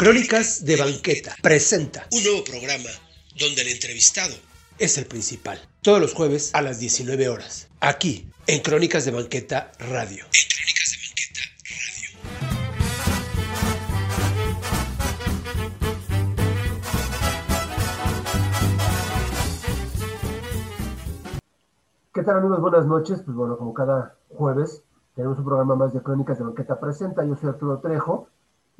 Crónicas de Banqueta presenta un nuevo programa donde el entrevistado es el principal. Todos los jueves a las 19 horas. Aquí, en Crónicas de Banqueta Radio. En Crónicas de Banqueta Radio. ¿Qué tal amigos? Buenas noches. Pues bueno, como cada jueves tenemos un programa más de Crónicas de Banqueta Presenta. Yo soy Arturo Trejo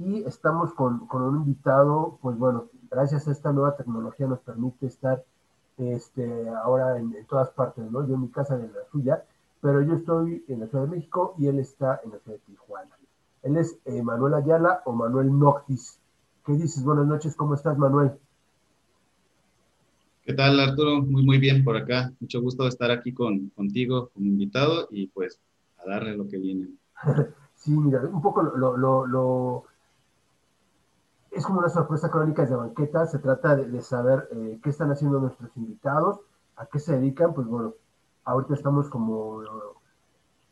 y estamos con, con un invitado, pues bueno, gracias a esta nueva tecnología nos permite estar este, ahora en, en todas partes, ¿no? Yo en mi casa en la suya, pero yo estoy en la Ciudad de México y él está en la Ciudad de Tijuana. Él es eh, Manuel Ayala o Manuel Noctis. ¿Qué dices? Buenas noches, ¿cómo estás, Manuel? ¿Qué tal, Arturo? Muy, muy bien por acá. Mucho gusto estar aquí con, contigo como invitado y pues a darle lo que viene. sí, mira, un poco lo, lo, lo, es como una sorpresa crónicas de banqueta. Se trata de, saber eh, qué están haciendo nuestros invitados, a qué se dedican. Pues bueno, ahorita estamos como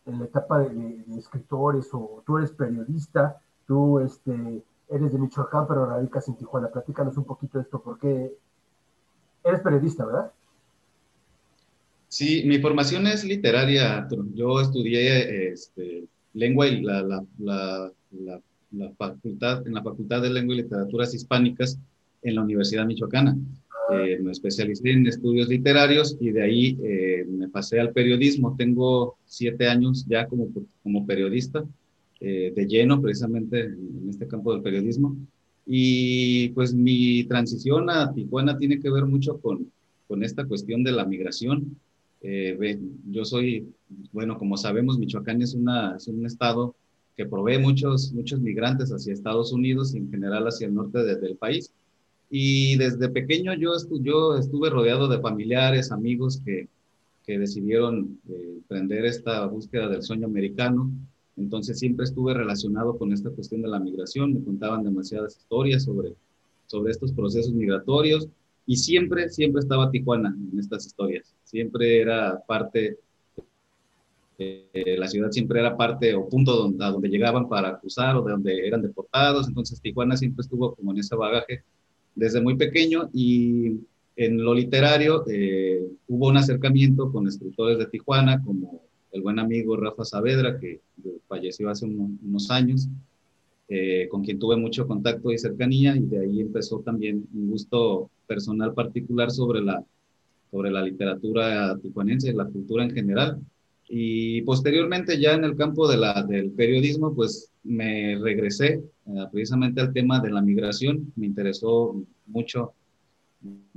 en la etapa de, escritores o tú eres periodista, tú este, eres de Michoacán pero radicas en Tijuana. Platícanos un poquito esto, porque eres periodista, ¿verdad? Sí, mi formación es literaria. Yo estudié este, lengua y la, facultad, en la Facultad de Lengua y Literaturas Hispánicas en la Universidad Michoacana. Eh, me especialicé en estudios literarios y de ahí eh, me pasé al periodismo. Tengo siete años ya como, como periodista, eh, de lleno precisamente en, en este campo del periodismo. Y pues mi transición a Tijuana tiene que ver mucho con, con esta cuestión de la migración. Eh, yo soy, bueno, como sabemos, Michoacán es, una, es un estado que provee muchos, muchos migrantes hacia Estados Unidos y en general hacia el norte de, del país. Y desde pequeño yo, estu yo estuve rodeado de familiares, amigos que, que decidieron eh, emprender esta búsqueda del sueño americano. Entonces siempre estuve relacionado con esta cuestión de la migración, me contaban demasiadas historias sobre, sobre estos procesos migratorios y siempre, siempre estaba Tijuana en estas historias. Siempre era parte, eh, la ciudad siempre era parte o punto donde, a donde llegaban para cruzar o de donde eran deportados. Entonces Tijuana siempre estuvo como en ese bagaje desde muy pequeño y en lo literario eh, hubo un acercamiento con escritores de Tijuana como el buen amigo Rafa Saavedra, que falleció hace unos, unos años, eh, con quien tuve mucho contacto y cercanía, y de ahí empezó también un gusto personal particular sobre la, sobre la literatura tijuanense, la cultura en general. Y posteriormente ya en el campo de la, del periodismo, pues me regresé eh, precisamente al tema de la migración. Me interesó mucho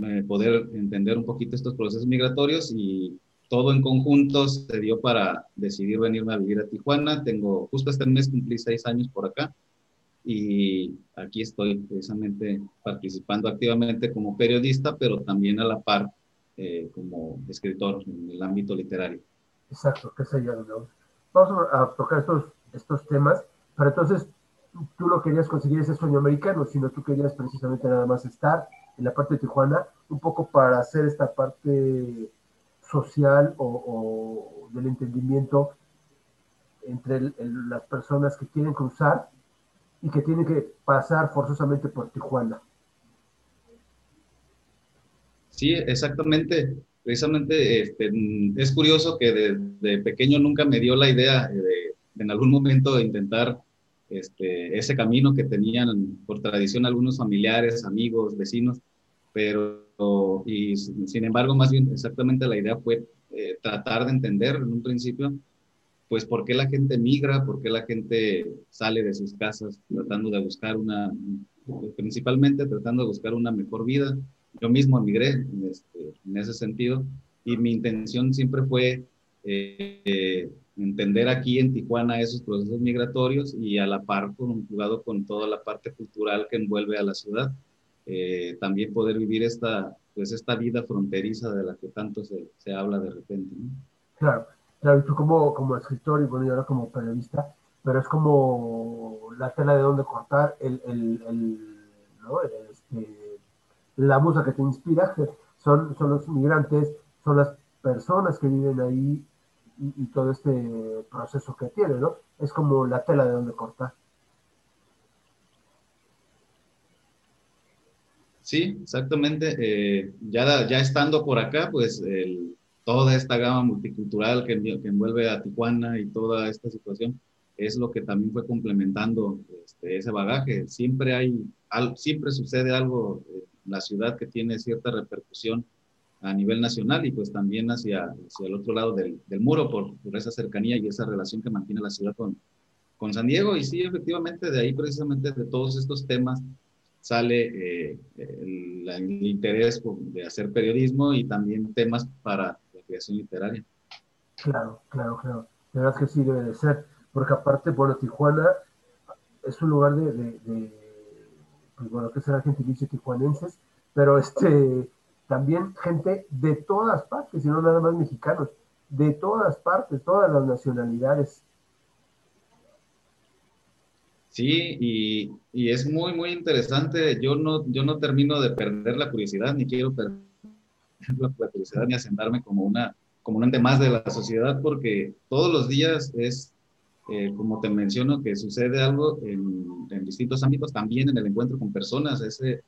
eh, poder entender un poquito estos procesos migratorios y todo en conjunto se dio para decidir venirme a vivir a Tijuana. Tengo, justo este mes cumplí seis años por acá y aquí estoy precisamente participando activamente como periodista, pero también a la par eh, como escritor en el ámbito literario. Exacto, qué sé yo. ¿no? Vamos a tocar estos, estos temas, pero entonces tú no querías conseguir ese sueño americano, sino tú querías precisamente nada más estar en la parte de Tijuana, un poco para hacer esta parte social o, del entendimiento entre las personas que quieren cruzar y que tienen que pasar forzosamente por Tijuana. Sí, exactamente. Precisamente este, es curioso que desde de pequeño nunca me dio la idea de, de en algún momento de intentar este, ese camino que tenían por tradición algunos familiares, amigos, vecinos, pero y sin embargo, más bien exactamente la idea fue eh, tratar de entender en un principio, pues por qué la gente migra, por qué la gente sale de sus casas tratando de buscar una, principalmente tratando de buscar una mejor vida. Yo mismo emigré este, en ese sentido y mi intención siempre fue eh, entender aquí en Tijuana esos procesos migratorios y a la par jugado con toda la parte cultural que envuelve a la ciudad. Eh, también poder vivir esta, pues esta vida fronteriza de la que tanto se, se habla de repente. ¿no? Claro, claro, y tú como, como escritor y bueno, yo ahora como periodista, pero es como la tela de dónde cortar, el, el, el, ¿no? este, la musa que te inspira, son, son los migrantes, son las personas que viven ahí y, todo este proceso que tiene, ¿no? Es como la tela de dónde cortar. Sí, exactamente. Eh, ya, ya estando por acá, pues toda esta gama multicultural que, envuelve a Tijuana y toda esta situación es lo que también fue complementando este, ese bagaje. Siempre hay, siempre sucede algo en la ciudad que tiene cierta repercusión a nivel nacional y pues también hacia, hacia el otro lado del, del muro por, por, esa cercanía y esa relación que mantiene la ciudad con, con San Diego. Y sí, efectivamente, de ahí precisamente de todos estos temas sale eh, el, interés de hacer periodismo y también temas para la creación literaria. Claro, claro, claro. La verdad que sí debe de ser, porque aparte, bueno, Tijuana es un lugar de, de, pues bueno, que será gentilicio tijuanenses, pero este, también gente de todas partes, y no nada más mexicanos, de todas partes, todas las nacionalidades. Sí, y, y, es muy, muy interesante. Yo no, yo no termino de perder la curiosidad, ni quiero perder la, curiosidad ni asentarme como, una, como un ente más de la sociedad, porque todos los días es, eh, como te menciono, que sucede algo en, en, distintos ámbitos, también en el encuentro con personas, ese,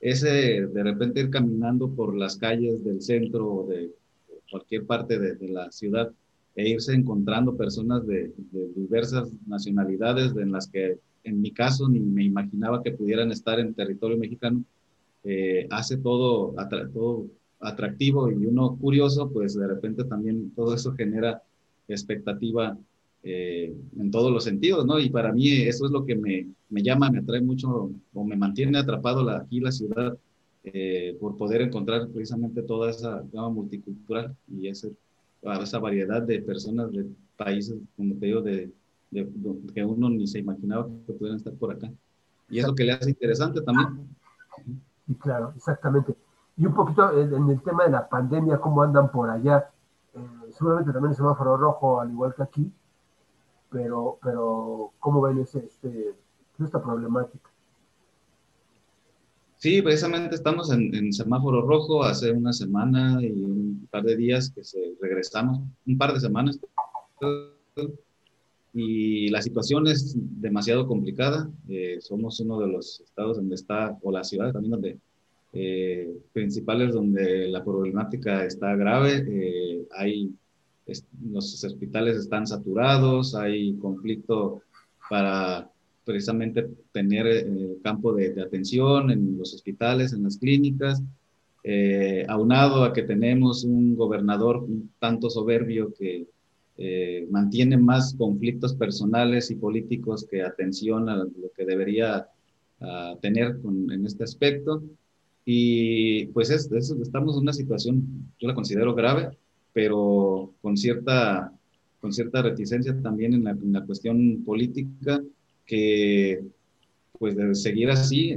ese de repente ir caminando por las calles del centro o de cualquier parte de, de la ciudad e irse encontrando personas de, diversas nacionalidades en las que en mi caso ni me imaginaba que pudieran estar en territorio mexicano, eh, hace todo, todo atractivo y uno curioso, pues de repente también todo eso genera expectativa eh, en todos los sentidos, ¿no? Y para mí eso es lo que me, me llama, me atrae mucho o me mantiene atrapado aquí la ciudad eh, por poder encontrar precisamente toda esa gama multicultural y ese esa variedad de personas de países, como te digo, de, que uno ni se imaginaba que pudieran estar por acá. Y es lo que le hace interesante también. Y claro, exactamente. Y un poquito en, el tema de la pandemia, cómo andan por allá. Eh, seguramente también el semáforo rojo, al igual que aquí, pero, pero ¿cómo ven ese, este, esta problemática? Sí, precisamente estamos en, semáforo rojo hace una semana y un par de días que se regresamos, un par de semanas. Y la situación es demasiado complicada. Eh, somos uno de los estados donde está, o la ciudad también donde eh, principales donde la problemática está grave. Eh, hay, los hospitales están saturados, hay conflicto para precisamente tener eh, campo de, atención en los hospitales, en las clínicas, eh, aunado a que tenemos un gobernador un tanto soberbio que eh, mantiene más conflictos personales y políticos que atención a lo que debería tener en este aspecto. Y pues es, estamos en una situación, yo la considero grave, pero con cierta, con cierta reticencia también en la, en la cuestión política que pues de seguir así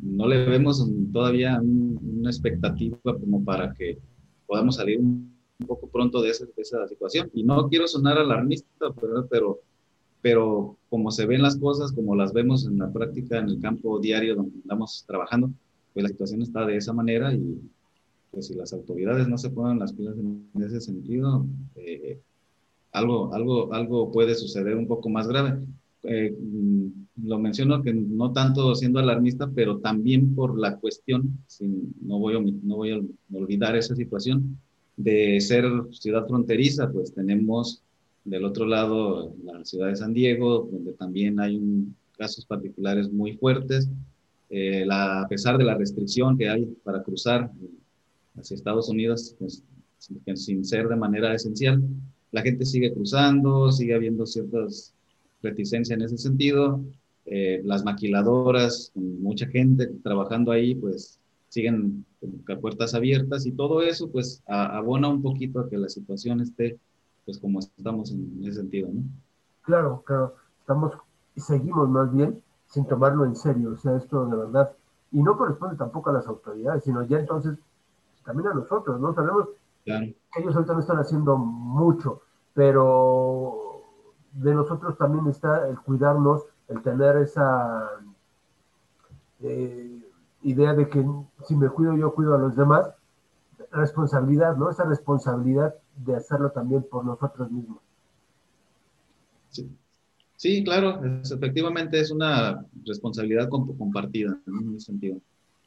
no le vemos todavía una expectativa como para que podamos salir un, poco pronto de esa, de esa, situación. Y no quiero sonar alarmista, pero, pero como se ven las cosas, como las vemos en la práctica, en el campo diario donde andamos trabajando, pues la situación está de esa manera y pues si las autoridades no se ponen las pilas en ese sentido, eh, algo, algo, algo puede suceder un poco más grave. Eh, lo menciono que no tanto siendo alarmista, pero también por la cuestión, sin, no, voy a, no voy a olvidar esa situación, de ser ciudad fronteriza, pues tenemos del otro lado la ciudad de San Diego, donde también hay un, casos particulares muy fuertes, eh, la, a pesar de la restricción que hay para cruzar hacia Estados Unidos, pues, sin, ser de manera esencial, la gente sigue cruzando, sigue habiendo ciertas reticencia en ese sentido. Eh, las maquiladoras, mucha gente trabajando ahí, pues siguen con puertas abiertas y todo eso, pues abona un poquito a que la situación esté, pues como estamos en ese sentido, ¿no? Claro, claro, estamos y seguimos más bien sin tomarlo en serio, o sea, esto de verdad, y no corresponde tampoco a las autoridades, sino ya entonces también a nosotros, ¿no? Sabemos que ellos ahorita no están haciendo mucho, pero de nosotros también está el cuidarnos, el tener esa eh, idea de que si me cuido yo cuido a los demás, responsabilidad, ¿no? Esa responsabilidad de hacerlo también por nosotros mismos. Sí, claro, efectivamente es una responsabilidad compartida en ese sentido.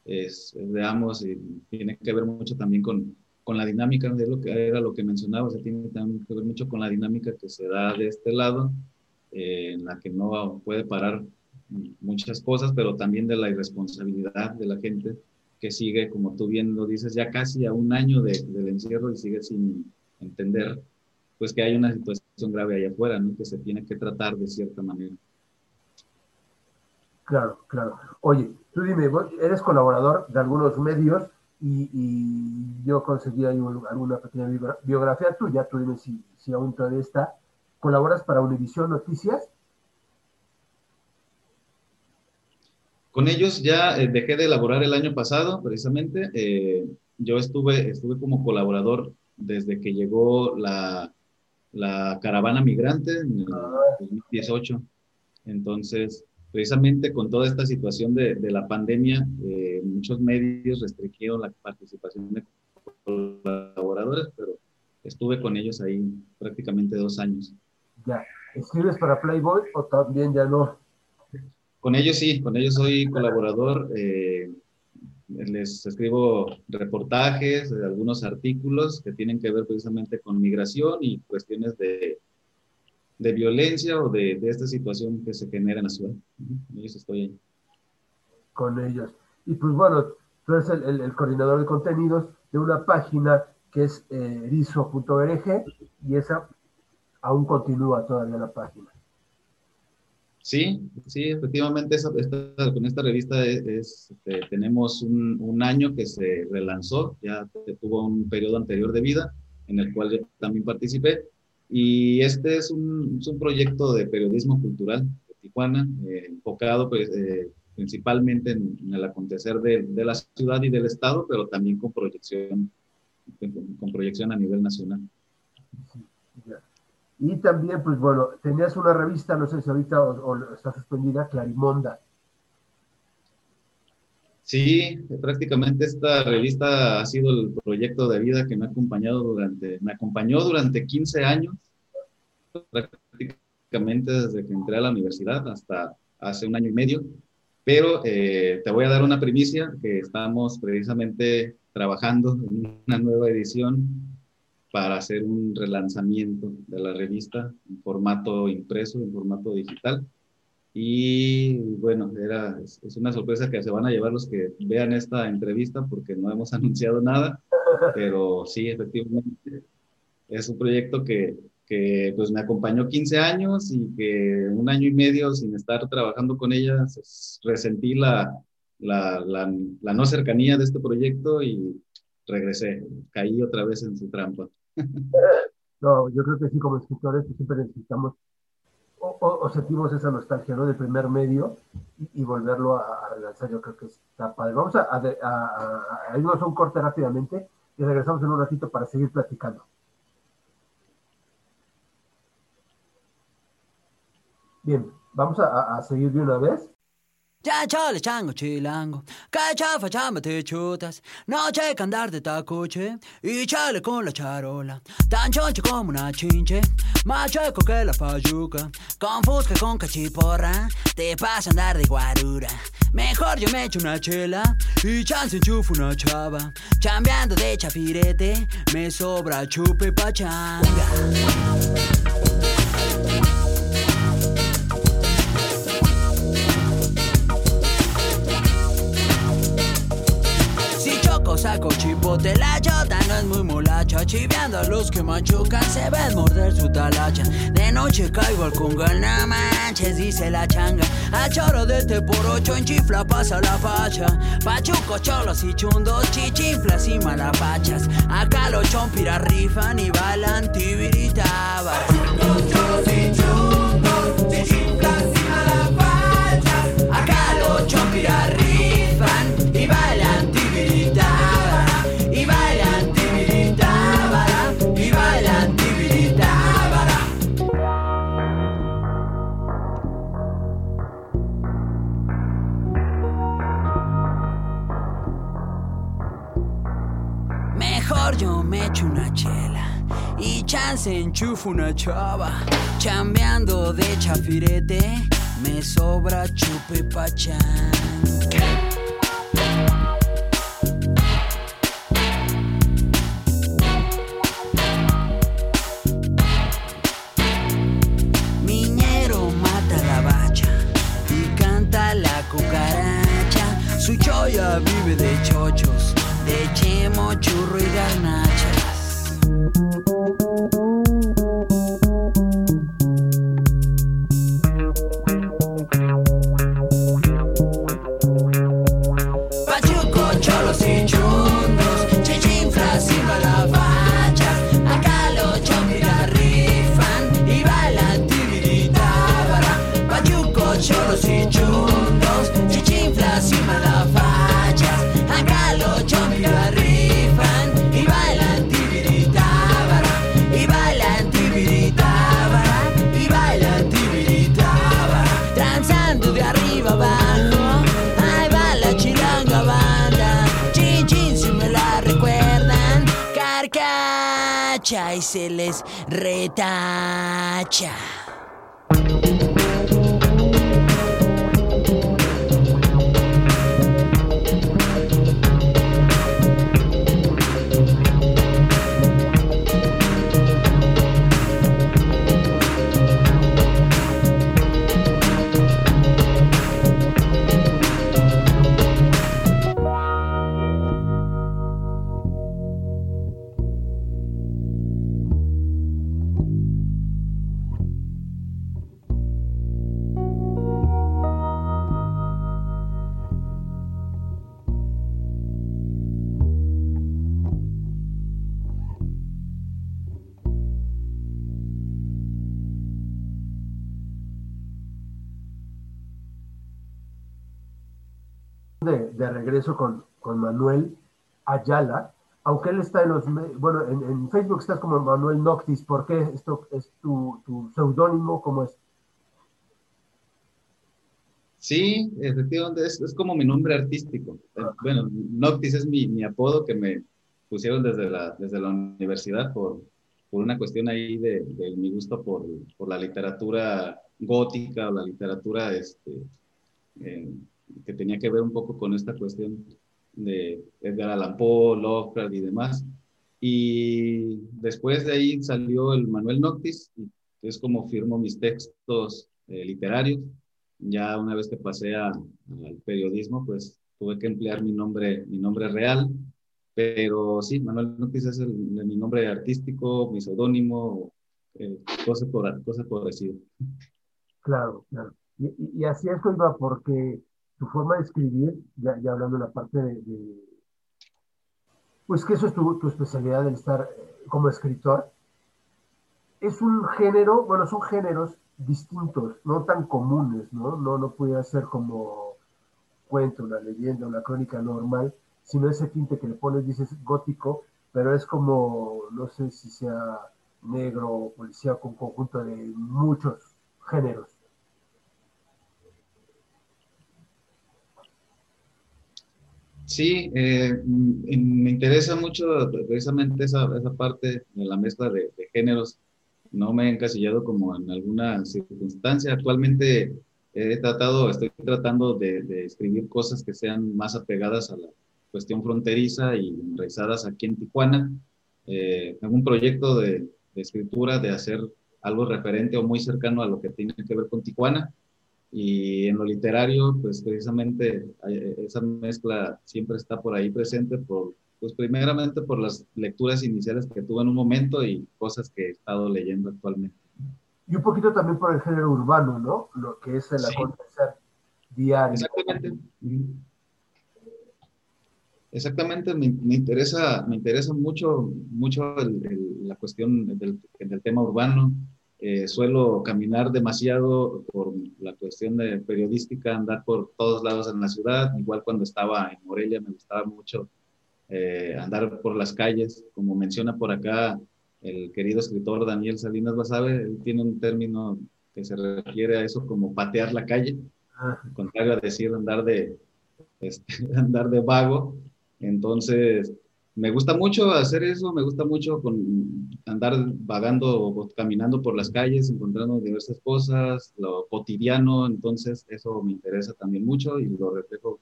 Es, veamos, y tiene que ver mucho también con, con la dinámica, de lo que era lo que mencionaba, o sea, tiene también que ver mucho con la dinámica que se da de este lado, eh, en la que no puede parar muchas cosas, pero también de la irresponsabilidad de la gente que sigue, como tú bien lo dices, ya casi a un año de, del encierro y sigue sin entender pues que hay una situación grave allá afuera, ¿no? que se tiene que tratar de cierta manera. Claro, claro. Oye, tú dime, eres colaborador de algunos medios y, yo conseguí ahí alguna pequeña biografía tuya, tú dime si, si aún todavía está. ¿Colaboras para Univisión Noticias? Con ellos ya eh, dejé de elaborar el año pasado, precisamente. Eh, yo estuve, estuve como colaborador desde que llegó la, la caravana migrante en el 2018. Entonces, precisamente con toda esta situación de, de la pandemia, eh, muchos medios restringieron la participación de colaboradores, pero estuve con ellos ahí prácticamente dos años. Ya, ¿escribes para Playboy o también ya no? Con ellos sí, con ellos soy colaborador. Eh, les escribo reportajes, algunos artículos que tienen que ver precisamente con migración y cuestiones de, de violencia o de, de, esta situación que se genera en la ciudad. Ellos estoy ahí. Con ellos. Y pues bueno, tú eres el, el, coordinador de contenidos de una página que es eh, erizo.org y esa aún continúa todavía la página. Sí, sí, efectivamente, esa, esta, con esta revista es, este, tenemos un, un, año que se relanzó, ya tuvo un periodo anterior de vida en el cual yo también participé, y este es un, un proyecto de periodismo cultural de Tijuana, eh, enfocado pues, eh, principalmente en, el acontecer de, de, la ciudad y del estado, pero también con proyección, con, con proyección a nivel nacional. Y también, pues bueno, tenías una revista, no sé si ahorita o, o está suspendida, Clarimonda. Sí, prácticamente esta revista ha sido el proyecto de vida que me ha acompañado durante, me acompañó durante 15 años, prácticamente desde que entré a la universidad hasta hace un año y medio. Pero eh, te voy a dar una primicia que estamos precisamente trabajando en una nueva edición para hacer un relanzamiento de la revista en formato impreso, en formato digital. Y bueno, era, es una sorpresa que se van a llevar los que vean esta entrevista porque no hemos anunciado nada, pero sí, efectivamente, es un proyecto que, que pues me acompañó 15 años y que un año y medio sin estar trabajando con ella, resentí la, la, la, la no cercanía de este proyecto y regresé, caí otra vez en su trampa. No, yo creo que sí, como escritores pues siempre necesitamos o, sentimos esa nostalgia, ¿no? Del primer medio y, volverlo a, a, relanzar, yo creo que está padre. Vamos a, a, a, irnos a un corte rápidamente y regresamos en un ratito para seguir platicando. Bien, vamos a seguir de una vez. Ya chale chango chilango, cacha facciamo te chutas, no c'è che andare de tacuche, y chale con la charola, tan choncho como una chinche, checo que la fayuca, con fusca con cachiporra, te pasa andar de guarura. Mejor yo me echo una chela. Y chance enchufo una chava, chambeando de chafirete, me sobra chupe pachanga. Saco chipote La chota no es muy molacha Chiveando a los que machucan Se ven morder su talacha. De noche caigo al congal No manches, dice la changa. A choro de este por ocho En chifla pasa la facha. Pachuco, cholos y chundos Chichinflas y malapachas. Acá los chompiras rifan Y balan tibiritabas cholos y chundos Yo me echo una chela y chance enchufo una chava. Chambeando de chafirete, me sobra chupe pachán. Regreso con, con Manuel Ayala, aunque él está en los, bueno, en, en Facebook estás como Manuel Noctis, ¿por qué esto es tu, tu seudónimo? ¿Cómo es? Sí, efectivamente, es, es como mi nombre artístico. Eh, Bueno, Noctis es mi, mi apodo que me pusieron desde la, desde la universidad por, por una cuestión ahí de, de mi gusto por, por la literatura gótica o la literatura este, eh, que tenía que ver un poco con esta cuestión de Edgar Allan Poe, Lovecraft y demás. Y después de ahí salió el Manuel Noctis, y es como firmo mis textos eh, literarios. Ya una vez que pasé a- al periodismo, pues tuve que emplear mi nombre, mi nombre real. Pero sí, Manuel Noctis es el, mi nombre artístico, mi seudónimo, eh, por, cosa por decir. Claro, claro. Y, y- así esto iba porque tu forma de escribir, ya, hablando de la parte de, de- pues que eso es tu, tu especialidad, el estar eh, como escritor, es un género, bueno, son géneros distintos, no tan comunes, ¿no? No, no pudiera ser como cuento, una leyenda, una crónica normal, sino ese tinte que le pones, dices gótico, pero es como, no sé si sea negro o policía con conjunto de muchos géneros. Sí, eh, mm, me interesa mucho precisamente esa, esa parte de la mezcla de, géneros. No me he encasillado como en alguna circunstancia. Actualmente he tratado, estoy tratando de, escribir cosas que sean más apegadas a la cuestión fronteriza y enraizadas aquí en Tijuana. Eh, un proyecto de, de escritura de hacer algo referente o muy cercano a lo que tiene que ver con Tijuana. Y en lo literario, pues precisamente hay- esa mezcla siempre está por ahí presente, por, pues primeramente por las lecturas iniciales que tuve en un momento y cosas que he estado leyendo actualmente. Y un poquito también por el género urbano, ¿no? Lo que es el Sí. acontecer diario. Exactamente. Exactamente, me, me interesa, me interesa mucho, mucho el- el- la cuestión del, del tema urbano. Eh, suelo caminar demasiado por la cuestión de periodística, andar por todos lados en la ciudad. Igual cuando estaba en Morelia me gustaba mucho eh, andar por las calles. Como menciona por acá el querido escritor Daniel Salinas Basabe, él tiene un término que se refiere a eso como patear la calle contrario a decir andar de, este, andar de vago. Entonces, me gusta mucho hacer eso, me gusta mucho con, andar vagando o caminando por las calles, encontrando diversas cosas, lo cotidiano, entonces eso me interesa también mucho y lo reflejo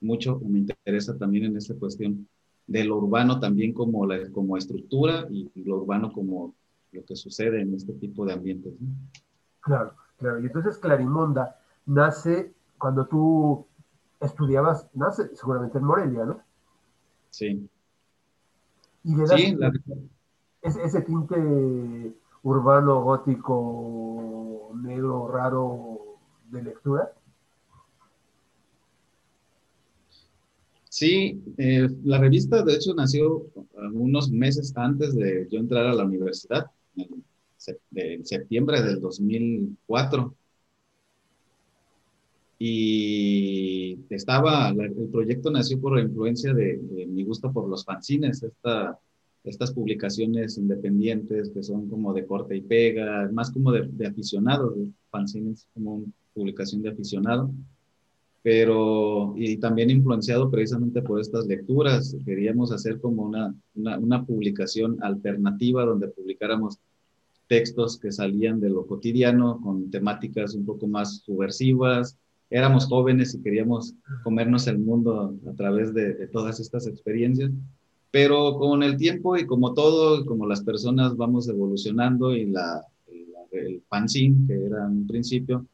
mucho, me interesa también en esta cuestión de lo urbano también como, la, como estructura y lo urbano como lo que sucede en este tipo de ambientes. ¿no? claro, claro. Y entonces Clarimonda nace cuando tú estudiabas, seguramente en Morelia, ¿no? Sí. Y le sí, ese, ese tinte urbano, gótico, negro, raro de lectura. Sí, eh, la revista de hecho nació unos meses antes de yo entrar a la universidad, en, septiembre del 2004. Y estaba, el proyecto nació por la influencia de, mi gusto por los fanzines, esta, estas publicaciones independientes que son como de corte y pega, más como de, de aficionados, fanzines como una publicación de aficionado pero y también influenciado precisamente por estas lecturas. Queríamos hacer como una, una, publicación alternativa donde publicáramos textos que salían de lo cotidiano con temáticas un poco más subversivas. Éramos jóvenes y queríamos comernos el mundo a través de, todas estas experiencias, pero con el tiempo y como todo, como las personas vamos evolucionando y la, el fanzine, que era en un principio,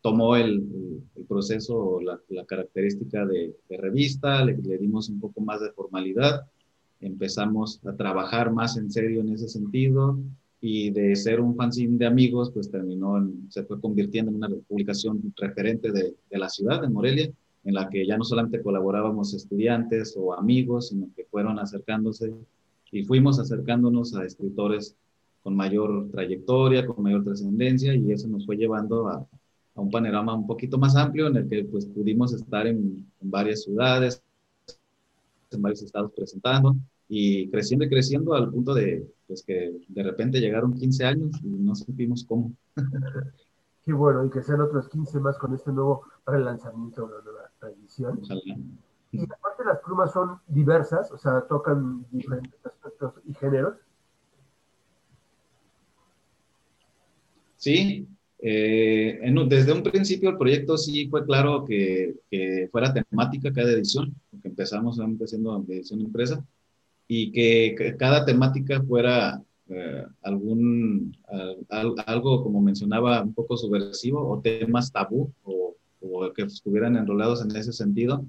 tomó el, el, proceso, la, la característica de, revista, le, le, dimos un poco más de formalidad, empezamos a trabajar más en serio en ese sentido y de ser un fanzine de amigos, pues terminó, en, se fue convirtiendo en una publicación referente de, de la ciudad, de Morelia, en la que ya no solamente colaborábamos estudiantes o amigos, sino que fueron acercándose y fuimos acercándonos a escritores con mayor trayectoria, con mayor trascendencia, y eso nos fue llevando a, a un panorama un poquito más amplio en el que pues pudimos estar en, varias ciudades, en varios estados presentando y creciendo y creciendo al punto de pues que de repente llegaron 15 años y no supimos cómo. Qué bueno, y que sean otros 15 más con este nuevo relanzamiento, una nueva tradición. Y aparte las plumas son diversas, o sea, tocan diferentes aspectos y géneros. Sí, eh, desde un principio el proyecto sí fue claro que, fuera temática cada edición, porque empezamos empezando edición empresa, y que, cada temática fuera eh, algún, algo, como mencionaba, un poco subversivo o temas tabú o, que estuvieran enrolados en ese sentido,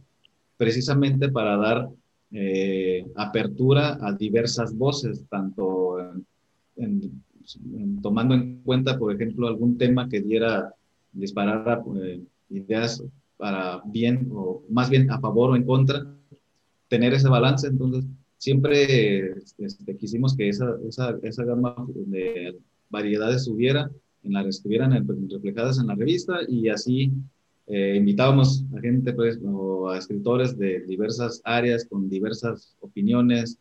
precisamente para dar eh, apertura a diversas voces, tanto en tomando en cuenta, por ejemplo, algún tema que diera, disparar eh, ideas para bien o más bien a favor o en contra, tener ese balance. Entonces, siempre este, quisimos que esa, esa, esa, gama de variedades hubiera, en la, estuvieran reflejadas en la revista y así eh, invitábamos a gente pues, a escritores de diversas áreas con diversas opiniones,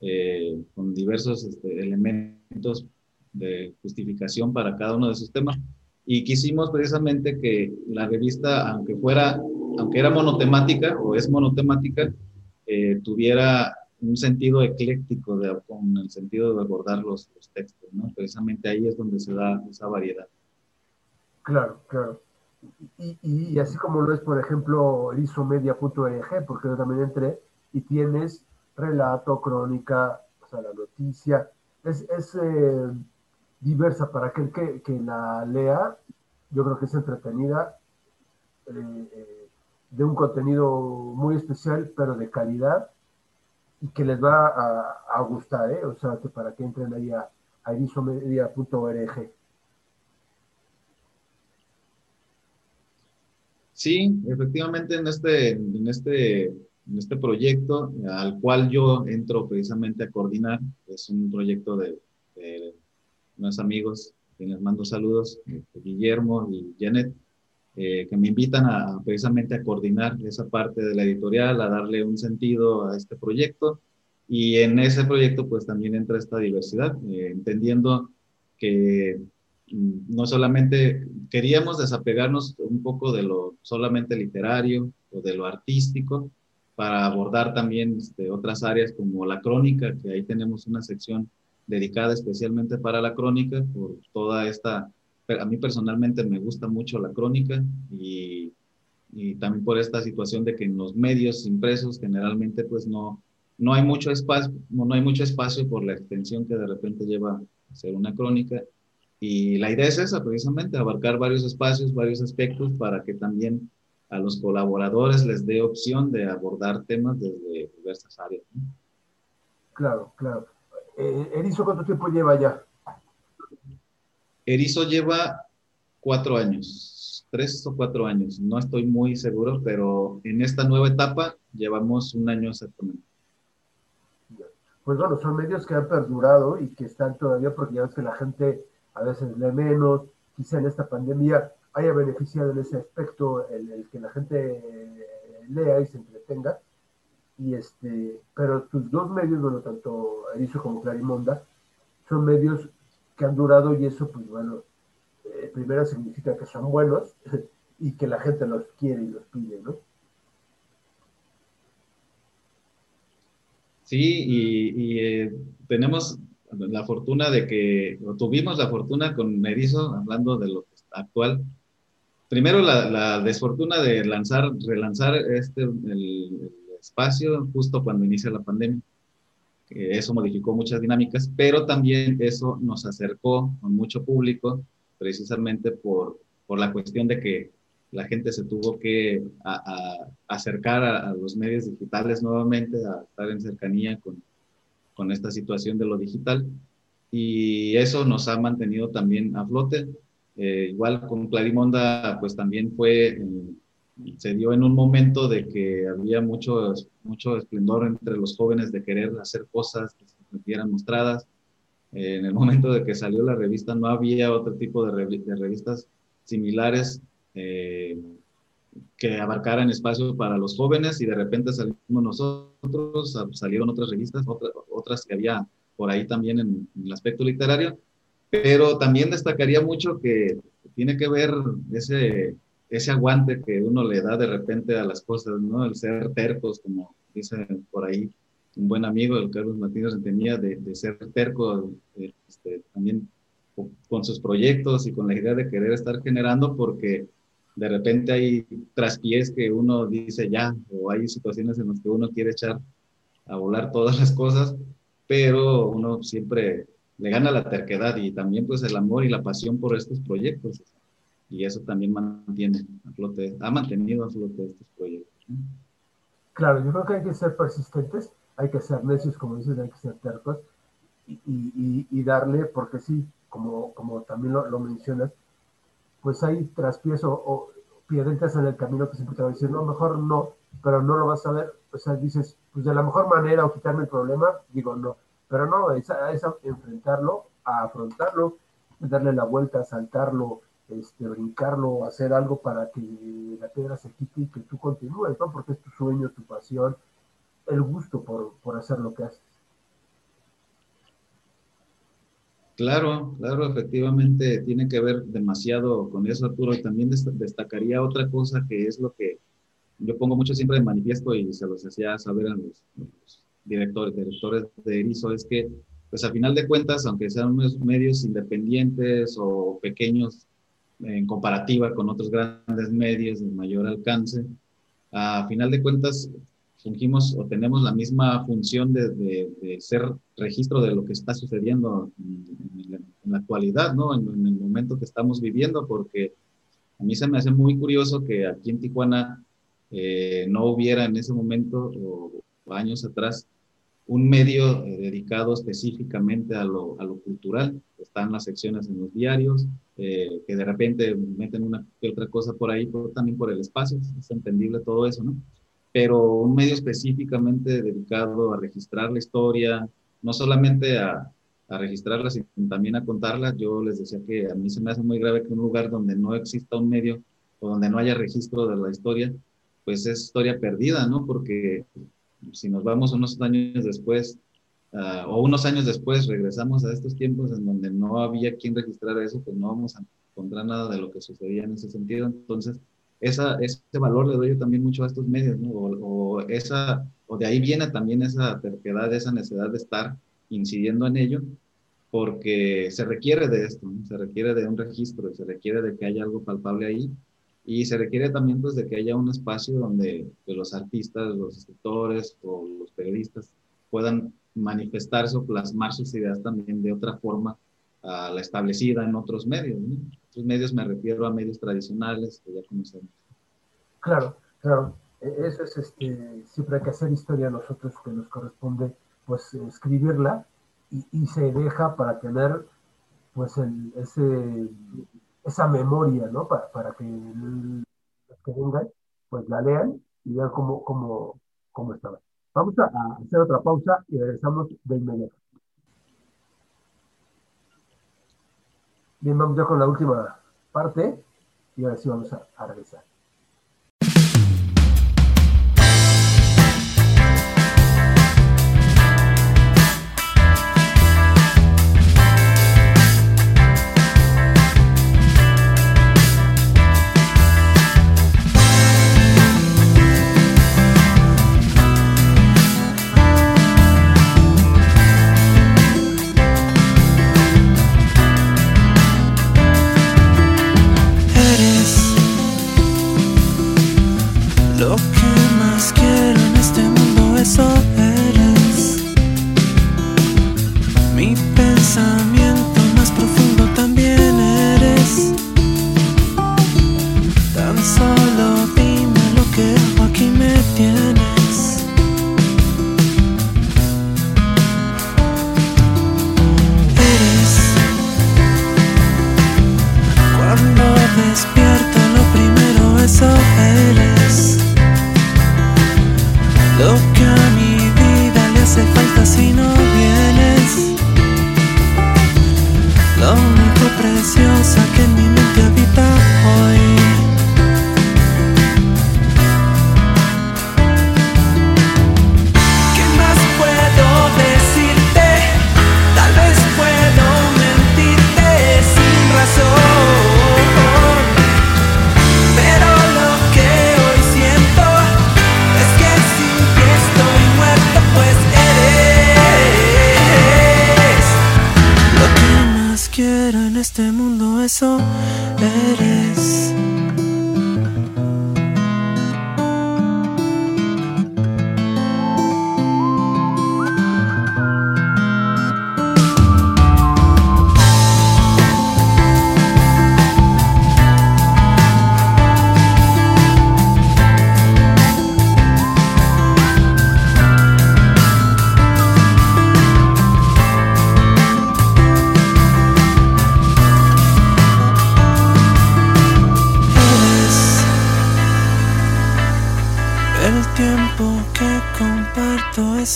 eh, con diversos este, elementos de justificación para cada uno de esos temas. Y quisimos precisamente que la revista, aunque fuera, aunque era monotemática o es monotemática, eh, tuviera un sentido ecléctico de, con el sentido de abordar los, los, textos, ¿no? Precisamente ahí es donde se da esa variedad. Claro, claro. Y, y, así como lo es, por ejemplo, el isomedia.org, porque yo también entré, y tienes relato, crónica, o sea, la noticia. Es, es eh, diversa para aquel que, que, la lea. Yo creo que es entretenida, eh, eh, de un contenido muy especial, pero de calidad, y que les va a, gustar, ¿eh? O sea, que para que entren ahí a, a. Sí, efectivamente en este, en este, en este proyecto al cual yo entro precisamente a coordinar, es un proyecto de, de unos amigos, quienes mando saludos, este, Guillermo y Janet, eh, que me invitan precisamente a coordinar esa parte de la editorial, a darle un sentido a este proyecto. Y en ese proyecto pues también entra esta diversidad, eh, entendiendo que mm, no solamente queríamos desapegarnos un poco de lo solamente literario o de lo artístico, para abordar también este, otras áreas como la crónica, que ahí tenemos una sección dedicada especialmente para la crónica, por toda esta, a mí personalmente me gusta mucho la crónica y, y también por esta situación de que en los medios impresos generalmente pues no, no hay mucho espacio, no, hay mucho espacio por la extensión que de repente lleva a ser una crónica. Y la idea es esa, precisamente, abarcar varios espacios, varios aspectos para que también a los colaboradores les dé opción de abordar temas desde diversas áreas. Claro, claro. Eh, Erizo, ¿cuánto tiempo lleva ya? Erizo lleva cuatro años, tres o cuatro años, no estoy muy seguro, pero en esta nueva etapa llevamos un año exactamente. Pues bueno, son medios que han perdurado y que están todavía, porque ya ves que la gente a veces lee menos, quizá en esta pandemia haya beneficiado en ese aspecto el, que la gente lea y se entretenga. Y este, pero tus dos medios, bueno, tanto Erizo como Clarimonda, son medios que han durado y eso, pues bueno, eh, primero significa que son buenos y que la gente los quiere y los pide, ¿no? Sí, y, eh, tenemos la fortuna de que, o tuvimos la fortuna con Merizo, hablando de lo actual, primero la, desfortuna de lanzar, relanzar este, el, espacio justo cuando inicia la pandemia. Eso modificó muchas dinámicas, pero también eso nos acercó con mucho público precisamente por, por la cuestión de que la gente se tuvo que acercar a, los medios digitales nuevamente, a estar en cercanía con, con, esta situación de lo digital. Y eso nos ha mantenido también a flote. Eh, igual con Clarimonda, pues también fue, eh, se dio en un momento de que había mucho, mucho esplendor entre los jóvenes de querer hacer cosas que se sintieran mostradas. En el momento de que salió la revista no había otro tipo de, revistas similares eh, que abarcaran espacio para los jóvenes y de repente salimos nosotros, salieron otras revistas, otras que había por ahí también en, el aspecto literario, pero también destacaría mucho que tiene que ver ese, ese aguante que uno le da de repente a las cosas, ¿no? El ser tercos, como dicen por ahí, un buen amigo, el Carlos Martínez, tenía de, ser terco este, también con sus proyectos y con la idea de querer estar generando, porque de repente hay traspiés que uno dice ya, o hay situaciones en las que uno quiere echar a volar todas las cosas, pero uno siempre le gana la terquedad y también pues el amor y la pasión por estos proyectos. Y eso también mantiene ha mantenido a flote estos proyectos. Claro, yo creo que hay que ser persistentes hay que ser necios, como dices, hay que ser tercos y, darle, porque sí, como, como también lo, mencionas, pues hay traspiés o, o piedritas en el camino que siempre te va a decir, no, mejor no, pero no lo vas a ver, o sea, dices, pues de la mejor manera o quitarme el problema, digo no, pero no, es, es enfrentarlo, a afrontarlo, darle la vuelta, saltarlo, este, brincarlo, hacer algo para que la piedra se quite y que tú continúes, ¿no? Porque es tu sueño, tu pasión, el gusto por, por hacer lo que haces. Claro, claro, efectivamente tiene que ver demasiado con eso, Arturo. Y también destacaría otra cosa que es lo que yo pongo mucho siempre de manifiesto y se los hacía saber a los, directores, directores de Erizo, es que, pues a final de cuentas, aunque sean medios independientes o pequeños en comparativa con otros grandes medios de mayor alcance, a final de cuentas fungimos o tenemos la misma función de, de, ser registro de lo que está sucediendo en, la actualidad, ¿no? En, el momento que estamos viviendo, porque a mí se me hace muy curioso que aquí en Tijuana eh, no hubiera en ese momento o, años atrás un medio eh, dedicado específicamente a lo, cultural. Están las secciones en los diarios, eh, que de repente meten una que otra cosa por ahí, pero también por el espacio, es entendible todo eso, ¿no? pero un medio específicamente dedicado a registrar la historia, no solamente a, a registrarla, sino también a contarla. Yo les decía que a mí se me hace muy grave que un lugar donde no exista un medio o donde no haya registro de la historia, pues es historia perdida, ¿no? Porque si nos vamos unos años después, uh, o unos años después, regresamos a estos tiempos en donde no había quien registrar eso, pues no vamos a encontrar nada de lo que sucedía en ese sentido. Entonces, ese valor le doy yo también mucho a estos medios. O, esa, o de ahí viene también esa terquedad, esa necesidad de estar incidiendo en ello, porque se requiere de esto, se requiere de un registro, se requiere de que haya algo palpable ahí, y se requiere también pues de que haya un espacio donde pues, los artistas, los escritores o los periodistas puedan manifestarse o plasmar sus ideas también de otra forma a la establecida en otros medios. ¿no? Otros medios me refiero a medios tradicionales que ya conocemos. Claro, claro. E, eso es, este, siempre hay que hacer historia nosotros que nos corresponde, pues, escribirla y, se deja para tener, pues, el, ese, esa memoria, ¿no? Para, para que los que vengan, pues, la lean y vean cómo, cómo, cómo estaba. Vamos a, hacer otra pausa y regresamos de inmediato. Bien, vamos ya con la última parte y ahora sí vamos a regresar.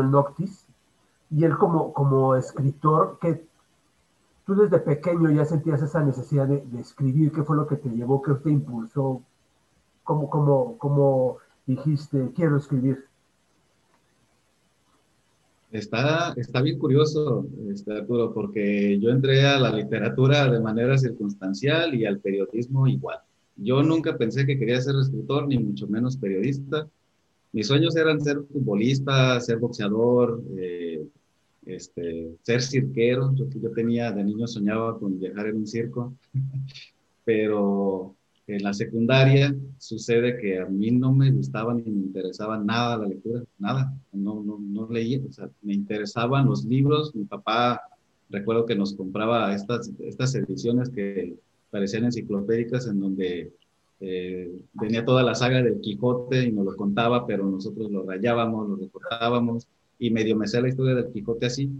Manuel Noctis, y él como, como escritor, que tú desde pequeño ya sentías esa necesidad de, escribir, ¿qué fue lo que te llevó, qué te impulsó? ¿Cómo, cómo, cómo dijiste, quiero escribir? Está, está bien curioso, este, Arturo, porque yo entré a la literatura de manera circunstancial y al periodismo igual. Yo nunca pensé que quería ser escritor, ni mucho menos periodista. Mis sueños eran ser futbolista, ser boxeador, eh, este, ser cirquero. Yo, yo tenía, de niño soñaba con viajar en un circo, pero en la secundaria sucede que a mí no me gustaba ni me interesaba nada la lectura, nada, no, no, no leía, o sea, me interesaban los libros, mi papá recuerdo que nos compraba estas, estas ediciones que parecían enciclopédicas en donde eh, toda la saga del Quijote y nos lo contaba, pero nosotros lo rayábamos, lo recortábamos y medio me sé la historia del Quijote así.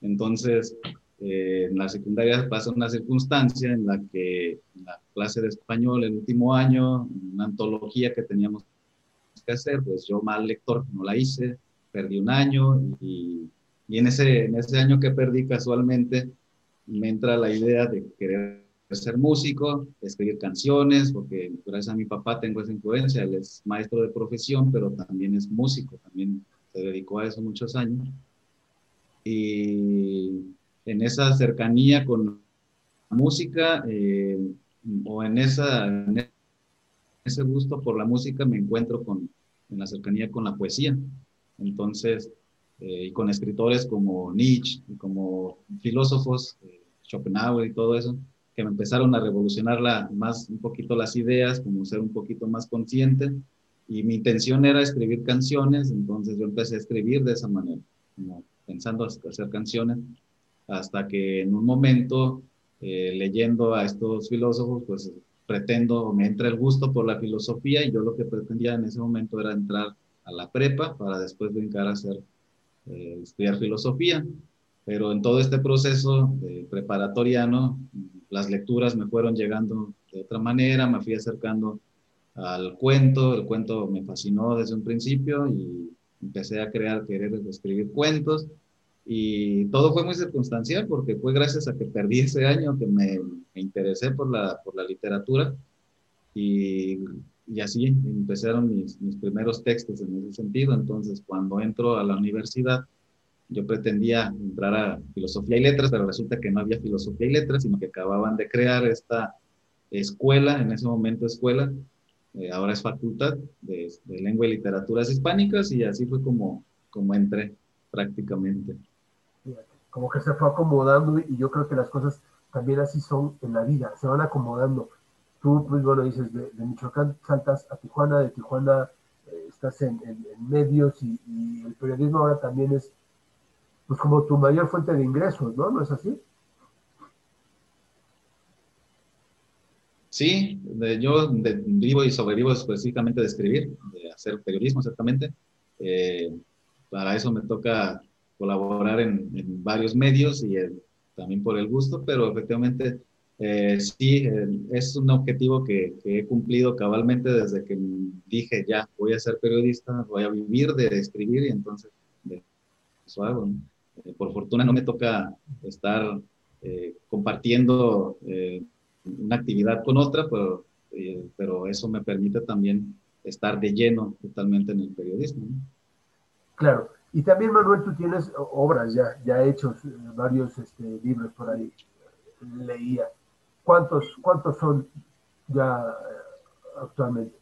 Entonces, eh, en la secundaria pasa una circunstancia en la que en la clase de español el último año, una antología que teníamos que hacer, pues yo mal lector no la hice, perdí un año y, y en, ese, en ese año que perdí casualmente me entra la idea de querer ser músico, escribir canciones, porque gracias a mi papá tengo esa influencia, él es maestro de profesión, pero también es músico, también se dedicó a eso muchos años. Y en esa cercanía con la música eh, o en, esa, ese gusto por la música me encuentro con, en la cercanía con la poesía. Entonces, eh, y con escritores como Nietzsche y como filósofos, eh, Schopenhauer y todo eso, que me empezaron a revolucionar la, más un poquito las ideas, como ser un poquito más consciente. Y mi intención era escribir canciones, entonces yo empecé a escribir de esa manera, como pensando hacer canciones hasta que en un momento, eh, leyendo a estos filósofos, pues pretendo, me entra el gusto por la filosofía y yo lo que pretendía en ese momento era entrar a la prepa para después brincar a hacer, eh, estudiar filosofía. Pero en todo este proceso preparatoriano, las lecturas me fueron llegando de otra manera, me fui acercando al cuento, el cuento me fascinó desde un principio y empecé a crear, querer escribir cuentos y todo fue muy circunstancial porque fue gracias a que perdí ese año que me, interesé por la, por la literatura y, y así empezaron mis, mis, primeros textos en ese sentido. Entonces, cuando entro a la universidad, yo pretendía entrar a filosofía y letras, pero resulta que no había filosofía y letras, sino que acababan de crear esta escuela, en ese momento escuela, eh, ahora es facultad de, de, lengua y literaturas hispánicas y así fue como, como entré prácticamente como que se fue acomodando y yo creo que las cosas también así son en la vida, se van acomodando. Tú, pues bueno, dices, de, Michoacán saltas a Tijuana, de Tijuana eh, estás en, medios y, el periodismo ahora también es, pues como tu mayor fuente de ingresos, ¿no? ¿No es así? Sí, yo vivo y sobrevivo específicamente de escribir, de hacer periodismo exactamente. Eh, para eso me toca colaborar en, varios medios y también por el gusto, pero efectivamente eh, sí, es un objetivo que, he cumplido cabalmente desde que dije ya, voy a ser periodista, voy a vivir de escribir y entonces eso hago. Eh, por fortuna no me toca estar compartiendo una actividad con otra, pero, pero eso me permite también estar de lleno totalmente en el periodismo. Claro. Y también, Manuel, tú tienes obras ya, ya hechos, eh, varios este, libros por ahí, leía. ¿Cuántos, cuántos son ya eh, actualmente?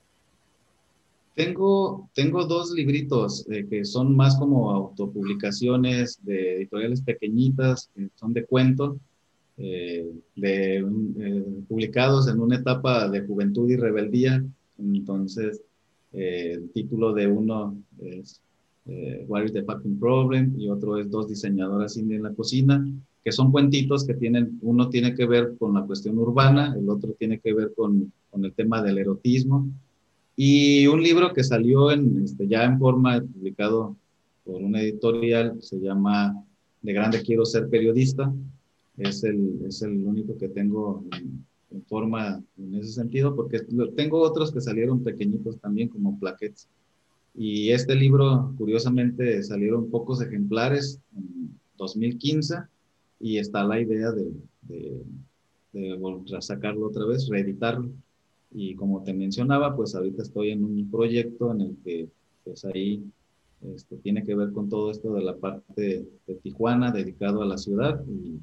Tengo, tengo dos libritos eh, que son más como autopublicaciones de editoriales pequeñitas, que son de cuento, de, publicados en una etapa de juventud y rebeldía. Entonces, el título de uno es eh, What is the fucking problem? Y otro es Dos diseñadoras indie en la cocina, que son cuentitos que tienen, uno tiene que ver con la cuestión urbana, el otro tiene que ver con, con el tema del erotismo. Y un libro que salió en, este, ya en forma, publicado por una editorial, se llama De Grande Quiero Ser Periodista. Es el, es el único que tengo en, forma en ese sentido, porque tengo otros que salieron pequeñitos también, como plaquettes Y este libro, curiosamente, salieron pocos ejemplares en 2015 y está la idea de, de, de sacarlo otra vez, reeditarlo. Y como te mencionaba, pues ahorita estoy en un proyecto en el que pues ahí este, tiene que ver con todo esto de la parte de, Tijuana dedicado a la ciudad y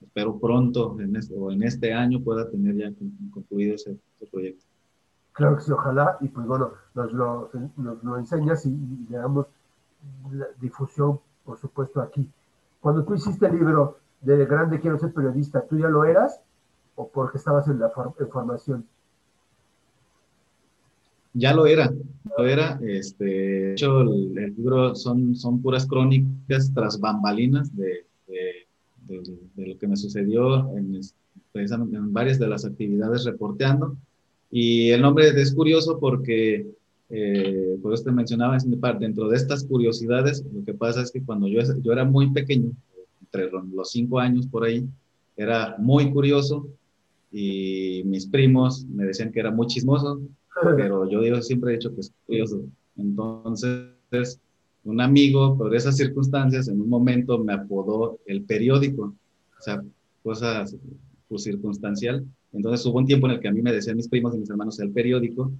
espero pronto en este, o en este año pueda tener ya concluido ese, proyecto. Claro que sí, ojalá, y pues bueno, nos lo, nos lo enseñas y, le damos difusión, por supuesto, aquí. Cuando tú hiciste el libro de Grande Quiero Ser Periodista, ¿tú ya lo eras o porque estabas en la formación? Ya lo era, lo era. Este, de hecho, el, libro son, son puras crónicas tras bambalinas de, de, de, lo que me sucedió en, en varias de las actividades reporteando. Y el nombre es curioso porque, eh, por eso te mencionaba, dentro de estas curiosidades, lo que pasa es que cuando yo, yo era muy pequeño, entre los cinco años por ahí, era muy curioso y mis primos me decían que era muy chismoso pero yo digo, siempre he dicho que es curioso. Entonces, un amigo, por esas circunstancias, en un momento me apodó el periódico, o sea, cosas pues, circunstancial. Entonces hubo un tiempo en el que a mí me decían mis primos y mis hermanos el periódico,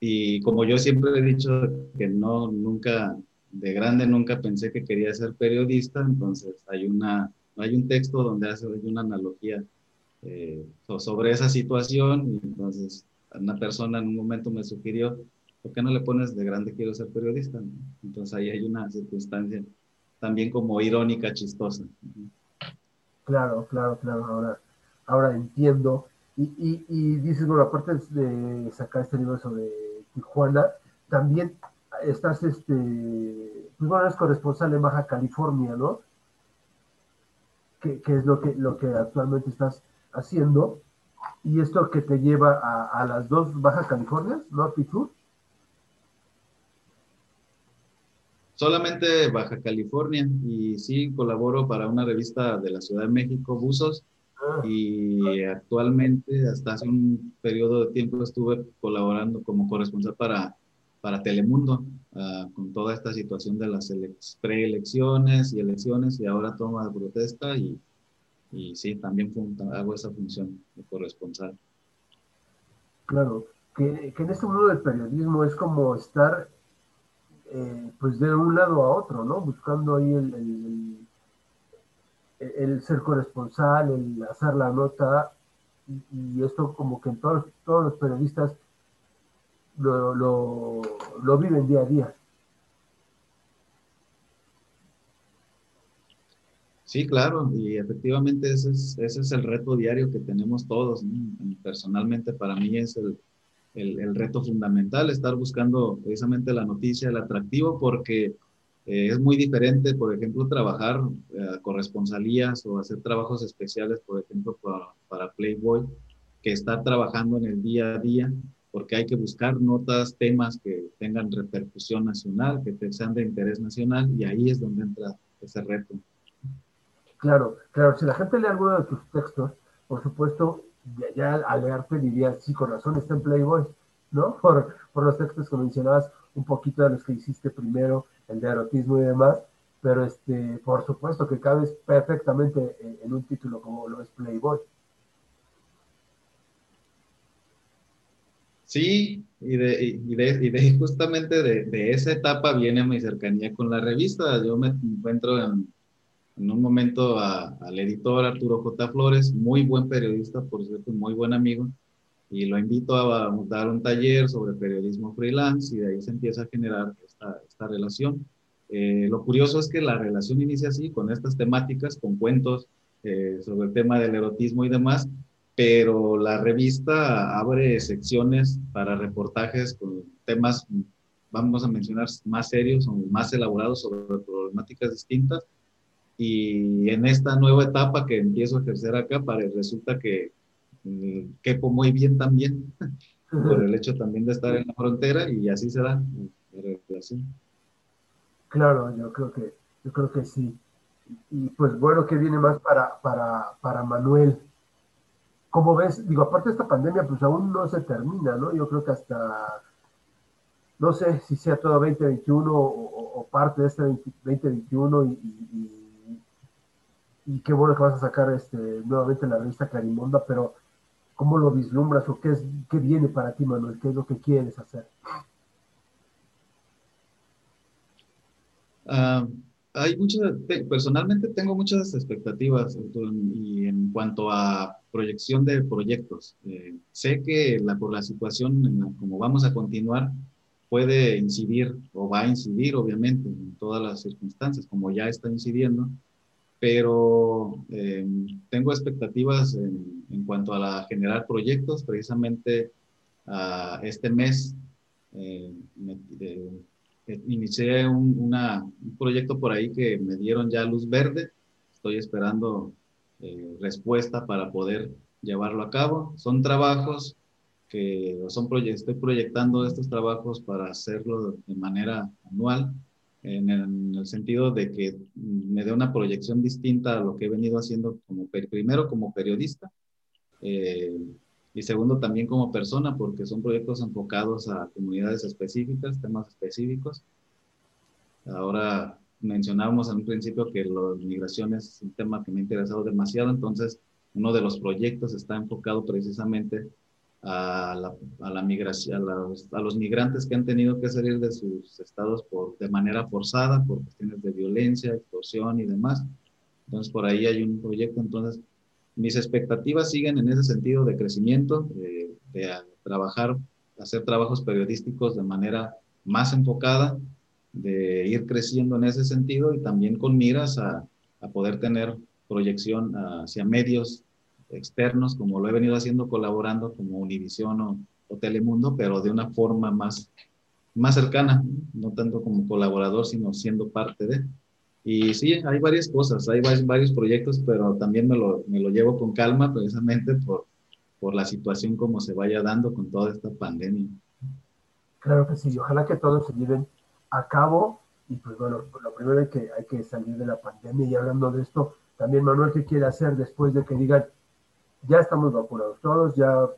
y como yo siempre he dicho que no, nunca, de grande nunca pensé que quería ser periodista, entonces hay, una, hay un texto donde hace una analogía eh, sobre esa situación, y entonces una persona en un momento me sugirió, ¿por qué no le pones de grande quiero ser periodista? Entonces ahí hay una circunstancia también como irónica, chistosa. Claro, claro, claro, ahora, ahora entiendo. Y, y, dices, bueno, aparte de sacar este libro sobre Tijuana, también estás, este, pues bueno, eres corresponsal en Baja California, ¿no? ¿Qué, qué es lo que, lo que actualmente estás haciendo? Y esto que te lleva a, las dos Baja Californias, Norte y Sur. Solamente Baja California y sí colaboro para una revista de la Ciudad de México, Buzos, ah. y actualmente hasta hace un periodo de tiempo estuve colaborando como corresponsal para, para Telemundo ah, con toda esta situación de las preelecciones y elecciones y ahora toma de protesta y y sí, también hago esa función de corresponsal. Claro, que, en este mundo del periodismo es como estar eh, pues de un lado a otro, ¿no? Buscando ahí el, el, ser corresponsal, el hacer la nota, y, esto como que en todos, todos los periodistas lo, lo viven día a día. Sí, claro, y efectivamente ese es, ese es el reto diario que tenemos todos. Personalmente para mí es el, el, reto fundamental, estar buscando precisamente la noticia, el atractivo, porque eh, es muy diferente, por ejemplo, trabajar eh, corresponsalías o hacer trabajos especiales, por ejemplo, para, para Playboy, que estar trabajando en el día a día, porque hay que buscar notas, temas que tengan repercusión nacional, que sean de interés nacional, y ahí es donde entra ese reto. Claro, claro, si la gente lee alguno de tus textos, por supuesto, ya, al leerte diría, sí, con razón está en Playboy, ¿no? Por, los textos que mencionabas, un poquito de los que hiciste primero, el de erotismo y demás, pero este, por supuesto que cabes perfectamente en, un título como lo es Playboy. Sí, y de, y de, y de justamente de, de, esa etapa viene mi cercanía con la revista. Yo me encuentro en, en un momento al editor Arturo J. Flores, muy buen periodista, por cierto, muy buen amigo, y lo invito a, dar un taller sobre periodismo freelance y de ahí se empieza a generar esta, esta relación. Eh, lo curioso es que la relación inicia así, con estas temáticas, con cuentos eh, sobre el tema del erotismo y demás, pero la revista abre secciones para reportajes con temas, vamos a mencionar, más serios o más elaborados sobre problemáticas distintas y en esta nueva etapa que empiezo a ejercer acá, resulta que mm, quepo muy bien también, por el hecho también de estar en la frontera y así se da la relación. Claro, yo creo que, yo creo que sí. Y pues bueno, ¿qué viene más para, para, para Manuel? Como ves, digo, aparte de esta pandemia, pues aún no se termina, ¿no? Yo creo que hasta no sé si sea todo 2021 o, parte de este 2021 y, y, qué bueno que vas a sacar este, nuevamente la revista Clarimonda, pero ¿cómo lo vislumbras o qué, es, qué viene para ti, Manuel? ¿Qué es lo que quieres hacer? Ah, hay muchas, personalmente tengo muchas expectativas y en cuanto a proyección de proyectos. Eh, sé que la, por la situación en como vamos a continuar, puede incidir o va a incidir obviamente en todas las circunstancias, como ya está incidiendo, pero eh, tengo expectativas en, cuanto a generar proyectos. Precisamente uh, este mes eh, eh, inicié un, proyecto por ahí que me dieron ya luz verde. Estoy esperando respuesta para poder llevarlo a cabo. Son trabajos que son estoy proyectando estos trabajos para hacerlo de manera anual, en el, en el, sentido de que me dé una proyección distinta a lo que he venido haciendo como primero como periodista eh, y segundo también como persona, porque son proyectos enfocados a comunidades específicas, temas específicos. Ahora mencionábamos en un principio que la migración es un tema que me ha interesado demasiado, entonces uno de los proyectos está enfocado precisamente a la, a la migración, a los, a los, migrantes que han tenido que salir de sus estados por, de manera forzada por cuestiones de violencia, extorsión y demás. Entonces por ahí hay un proyecto, entonces mis expectativas siguen en ese sentido de crecimiento, de, de trabajar, hacer trabajos periodísticos de manera más enfocada, de ir creciendo en ese sentido y también con miras a, a poder tener proyección hacia medios externos, como lo he venido haciendo colaborando como Univisión o, o, Telemundo, pero de una forma más, más cercana, no tanto como colaborador, sino siendo parte de. Y sí, hay varias cosas, hay varios proyectos, pero también me lo, me lo llevo con calma precisamente por, por la situación como se vaya dando con toda esta pandemia. Claro que sí, ojalá que todos se lleven a cabo y pues bueno, lo primero es que hay que salir de la pandemia y hablando de esto, también Manuel, ¿qué quiere hacer después de que digan, ya estamos vacunados todos, ya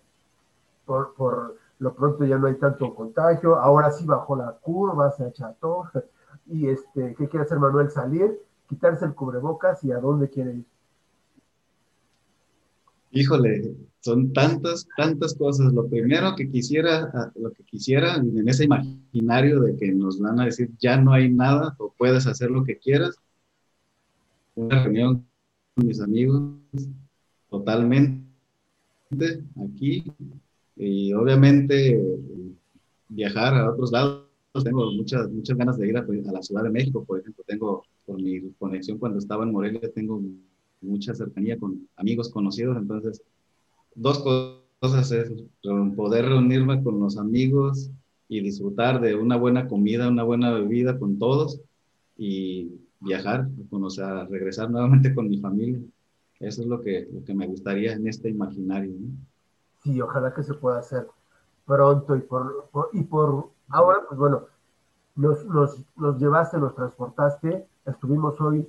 por, por lo pronto ya no hay tanto contagio, ahora sí bajó la curva, se acható, y este, ¿qué quiere hacer Manuel? Salir, quitarse el cubrebocas y a dónde quiere ir. Híjole, son tantas, tantas cosas. Lo primero que quisiera, lo que quisiera en ese imaginario de que nos van a decir ya no hay nada o puedes hacer lo que quieras, una reunión con mis amigos totalmente aquí. Y obviamente viajar a otros lados tengo muchas, muchas ganas de ir a, la Ciudad de México, por ejemplo, tengo, por mi conexión cuando estaba en Morelia, tengo mucha cercanía con amigos conocidos, entonces, dos cosas es poder reunirme con los amigos y disfrutar de una buena comida, una buena bebida con todos y viajar, conocer, regresar nuevamente con mi familia. Eso es lo que, lo que me gustaría en este imaginario. ¿no? Sí, ojalá que se pueda hacer pronto y por, y por Ahora, pues bueno, nos, nos, nos, llevaste, nos transportaste, estuvimos hoy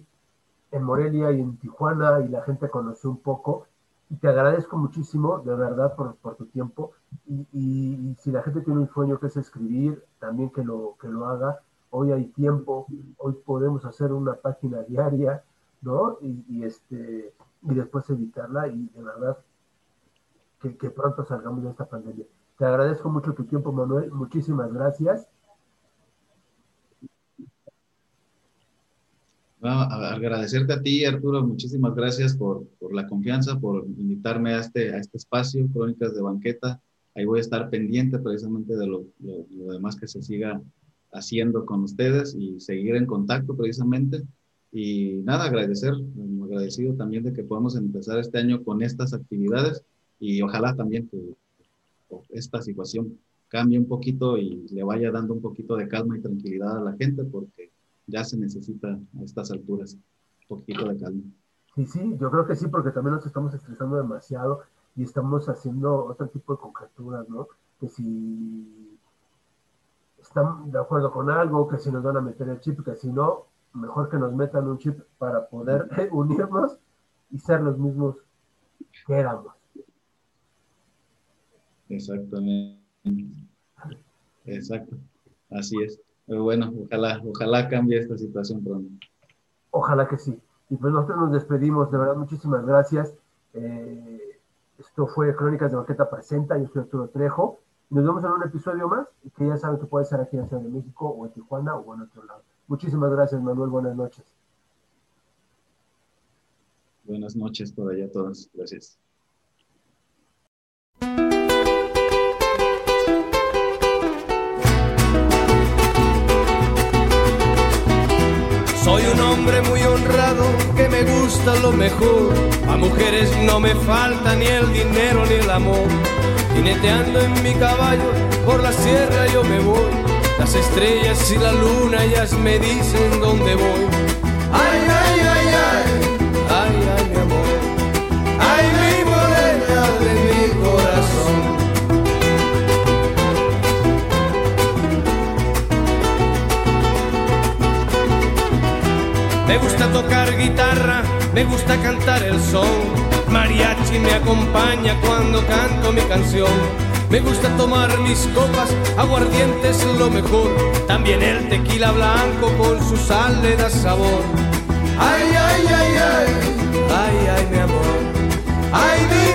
en Morelia y en Tijuana y la gente conoció un poco y te agradezco muchísimo, de verdad, por, por tu tiempo y, y, si la gente tiene un sueño que es escribir, también que lo, que lo haga. Hoy hay tiempo, hoy podemos hacer una página diaria, ¿no? Y este, y después editarla y de verdad que, que pronto salgamos de esta pandemia. Te agradezco mucho tu tiempo, Manuel. Muchísimas gracias. Bueno, agradecerte a ti, Arturo. Muchísimas gracias por, por, la confianza, por invitarme a este, a este espacio, Crónicas de Banqueta. Ahí voy a estar pendiente precisamente de lo, lo, lo demás que se siga haciendo con ustedes y seguir en contacto precisamente. Y nada, agradecer, agradecido también de que podamos empezar este año con estas actividades y ojalá también que esta situación cambie un poquito y le vaya dando un poquito de calma y tranquilidad a la gente porque ya se necesita a estas alturas un poquito de calma. Sí, sí, yo creo que sí, porque también nos estamos estresando demasiado y estamos haciendo otro tipo de conjeturas, ¿no? Que si están de acuerdo con algo, que si nos van a meter el chip, que si no, mejor que nos metan un chip para poder unirnos y ser los mismos que éramos. Exactamente. Exacto. Así es. Pero bueno, ojalá, ojalá cambie esta situación pronto. Ojalá que sí. Y pues nosotros nos despedimos, de verdad, muchísimas gracias. Eh, esto fue Crónicas de Banqueta Presenta, yo soy Arturo Trejo. Nos vemos en un episodio más, que ya saben que puede ser aquí en Ciudad de México o en Tijuana o en otro lado. Muchísimas gracias, Manuel. Buenas noches. Buenas noches por allá a todos. Gracias. Soy un hombre muy honrado que me gusta lo mejor. A mujeres no me falta ni el dinero ni el amor. Jineteando en mi caballo por la sierra yo me voy. Las estrellas y la luna ellas me dicen dónde voy. Ay, ay, ay, ay, ay, ay, mi amor. Ay, mi morena de mi corazón. Me gusta tocar guitarra, me gusta cantar el son. Mariachi me acompaña cuando canto mi canción. Me gusta tomar mis copas, aguardiente es lo mejor. También el tequila blanco con su sal le da sabor. Ay, ay, ay, ay, ay, ay, mi amor. Ay, mi